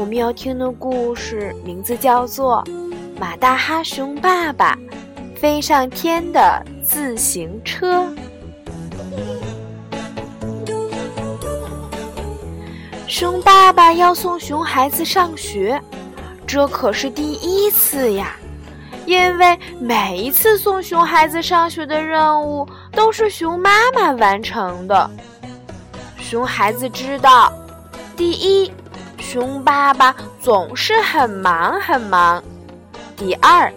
我们要听的故事名字叫做《马大哈熊爸爸飞上天的自行车》。熊爸爸要送熊孩子上学，这可是第一次呀！因为每一次送熊孩子上学的任务都是熊妈妈完成的。熊孩子知道，第一。熊爸爸总是很忙很忙。第二，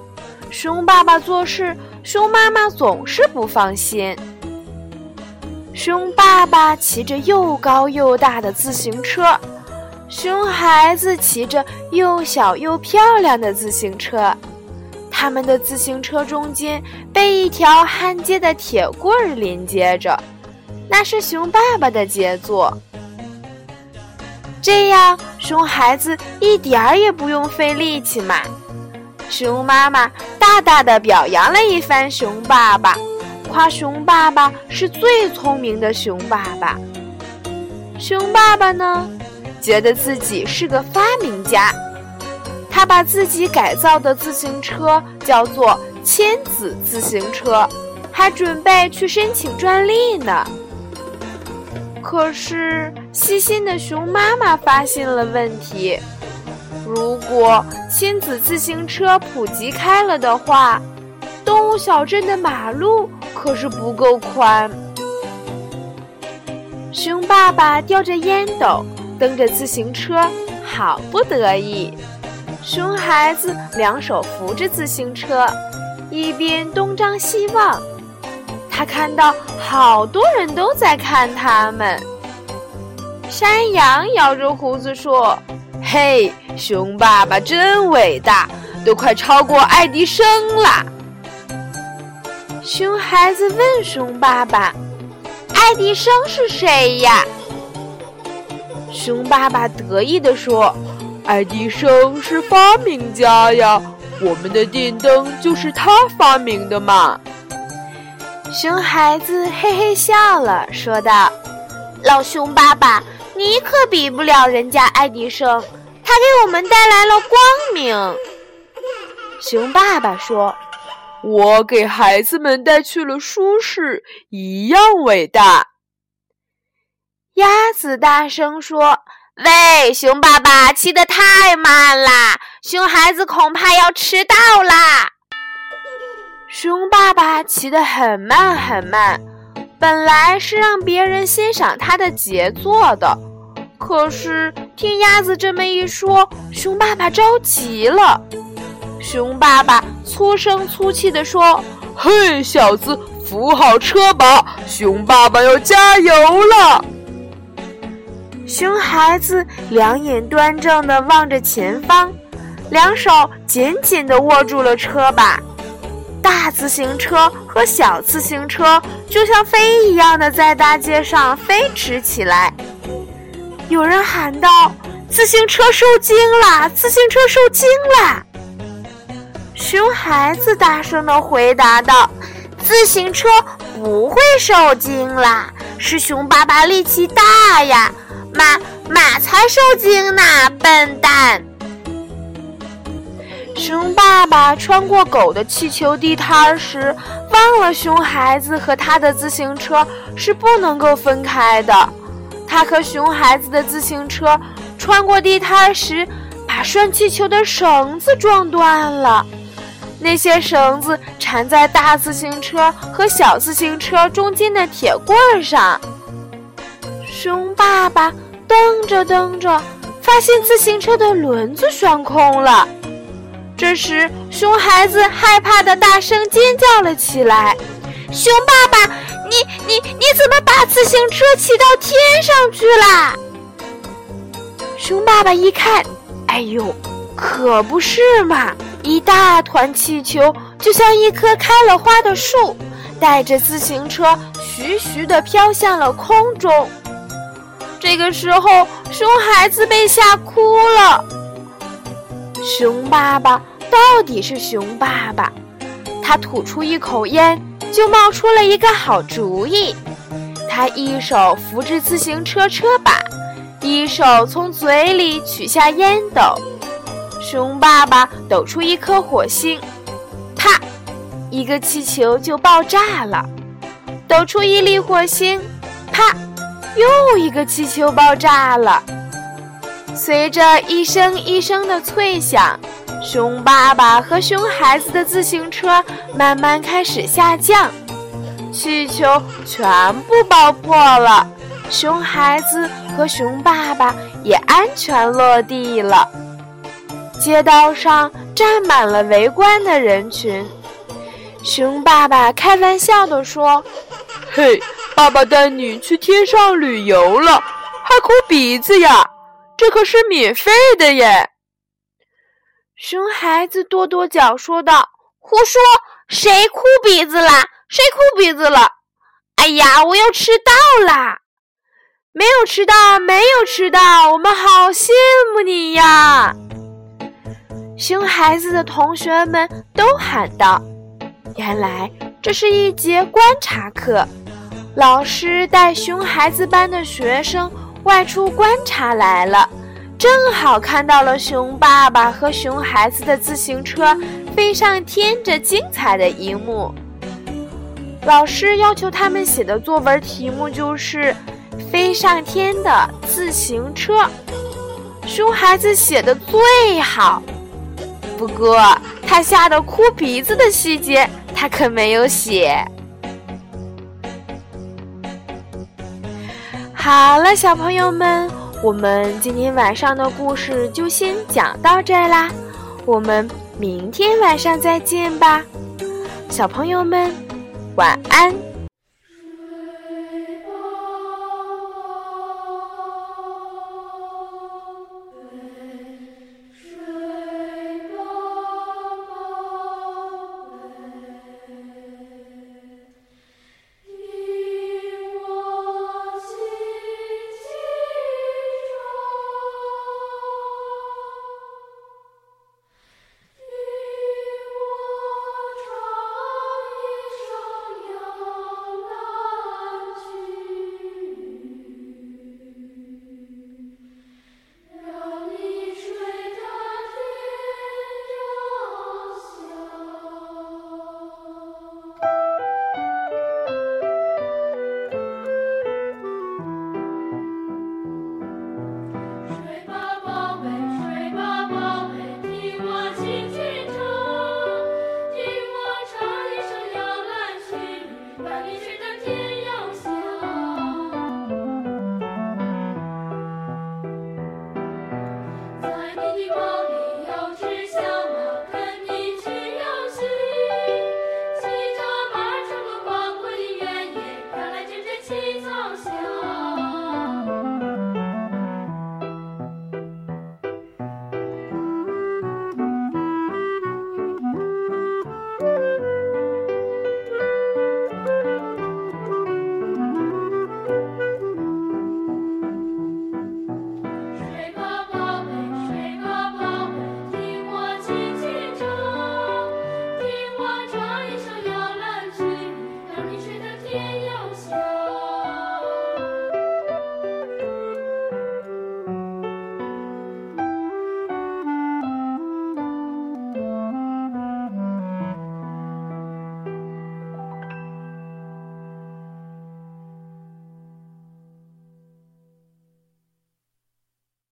熊爸爸做事，熊妈妈总是不放心。熊爸爸骑着又高又大的自行车，熊孩子骑着又小又漂亮的自行车。他们的自行车中间被一条焊接的铁棍连接着，那是熊爸爸的杰作。这样，熊孩子一点儿也不用费力气嘛。熊妈妈大大的表扬了一番熊爸爸，夸熊爸爸是最聪明的熊爸爸。熊爸爸呢，觉得自己是个发明家，他把自己改造的自行车叫做亲子自行车，还准备去申请专利呢。可是，细心的熊妈妈发现了问题。如果亲子自行车普及开了的话，动物小镇的马路可是不够宽。熊爸爸叼着烟斗，蹬着自行车，好不得意。熊孩子两手扶着自行车，一边东张西望。他看到好多人都在看他们。山羊摇着胡子说：“嘿，熊爸爸真伟大，都快超过爱迪生了。”熊孩子问熊爸爸：“爱迪生是谁呀？”熊爸爸得意地说：“爱迪生是发明家呀，我们的电灯就是他发明的嘛。”熊孩子嘿嘿笑了，说道：“老熊爸爸，你可比不了人家爱迪生，他给我们带来了光明。”熊爸爸说：“我给孩子们带去了舒适，一样伟大。”鸭子大声说：“喂，熊爸爸，骑得太慢啦，熊孩子恐怕要迟到啦。”熊爸爸骑得很慢很慢，本来是让别人欣赏他的杰作的，可是听鸭子这么一说，熊爸爸着急了。熊爸爸粗声粗气地说：“嘿，小子，扶好车把，熊爸爸要加油了。”熊孩子两眼端正地望着前方，两手紧紧地握住了车把。大自行车和小自行车就像飞一样的在大街上飞驰起来。有人喊道：“自行车受惊了！自行车受惊了！”熊孩子大声的回答道：“自行车不会受惊啦，是熊爸爸力气大呀，马马才受惊呢，笨蛋！”熊爸爸穿过狗的气球地摊时，忘了熊孩子和他的自行车是不能够分开的。他和熊孩子的自行车穿过地摊时，把拴气球的绳子撞断了。那些绳子缠在大自行车和小自行车中间的铁棍上。熊爸爸蹬着蹬着，发现自行车的轮子悬空了。这时，熊孩子害怕的大声尖叫了起来：“熊爸爸，你你你怎么把自行车骑到天上去了？”熊爸爸一看，哎呦，可不是嘛！一大团气球就像一棵开了花的树，带着自行车徐徐地飘向了空中。这个时候，熊孩子被吓哭了。熊爸爸到底是熊爸爸，他吐出一口烟，就冒出了一个好主意。他一手扶着自行车车把，一手从嘴里取下烟斗。熊爸爸抖出一颗火星，啪，一个气球就爆炸了。抖出一粒火星，啪。又一个气球爆炸了，随着一声一声的脆响，熊爸爸和熊孩子的自行车慢慢开始下降，气球全部爆破了，熊孩子和熊爸爸也安全落地了。街道上站满了围观的人群，熊爸爸开玩笑地说：“嘿。”爸爸带你去天上旅游了，还哭鼻子呀？这可是免费的耶！熊孩子跺跺脚说道：“胡说，谁哭鼻子啦？谁哭鼻子了？哎呀，我要迟到啦！没有迟到，没有迟到，我们好羡慕你呀！”熊孩子的同学们都喊道：“原来这是一节观察课。”老师带熊孩子班的学生外出观察来了，正好看到了熊爸爸和熊孩子的自行车飞上天这精彩的一幕。老师要求他们写的作文题目就是“飞上天的自行车”。熊孩子写的最好，不过他吓得哭鼻子的细节他可没有写。好了，小朋友们，我们今天晚上的故事就先讲到这儿啦，我们明天晚上再见吧，小朋友们，晚安。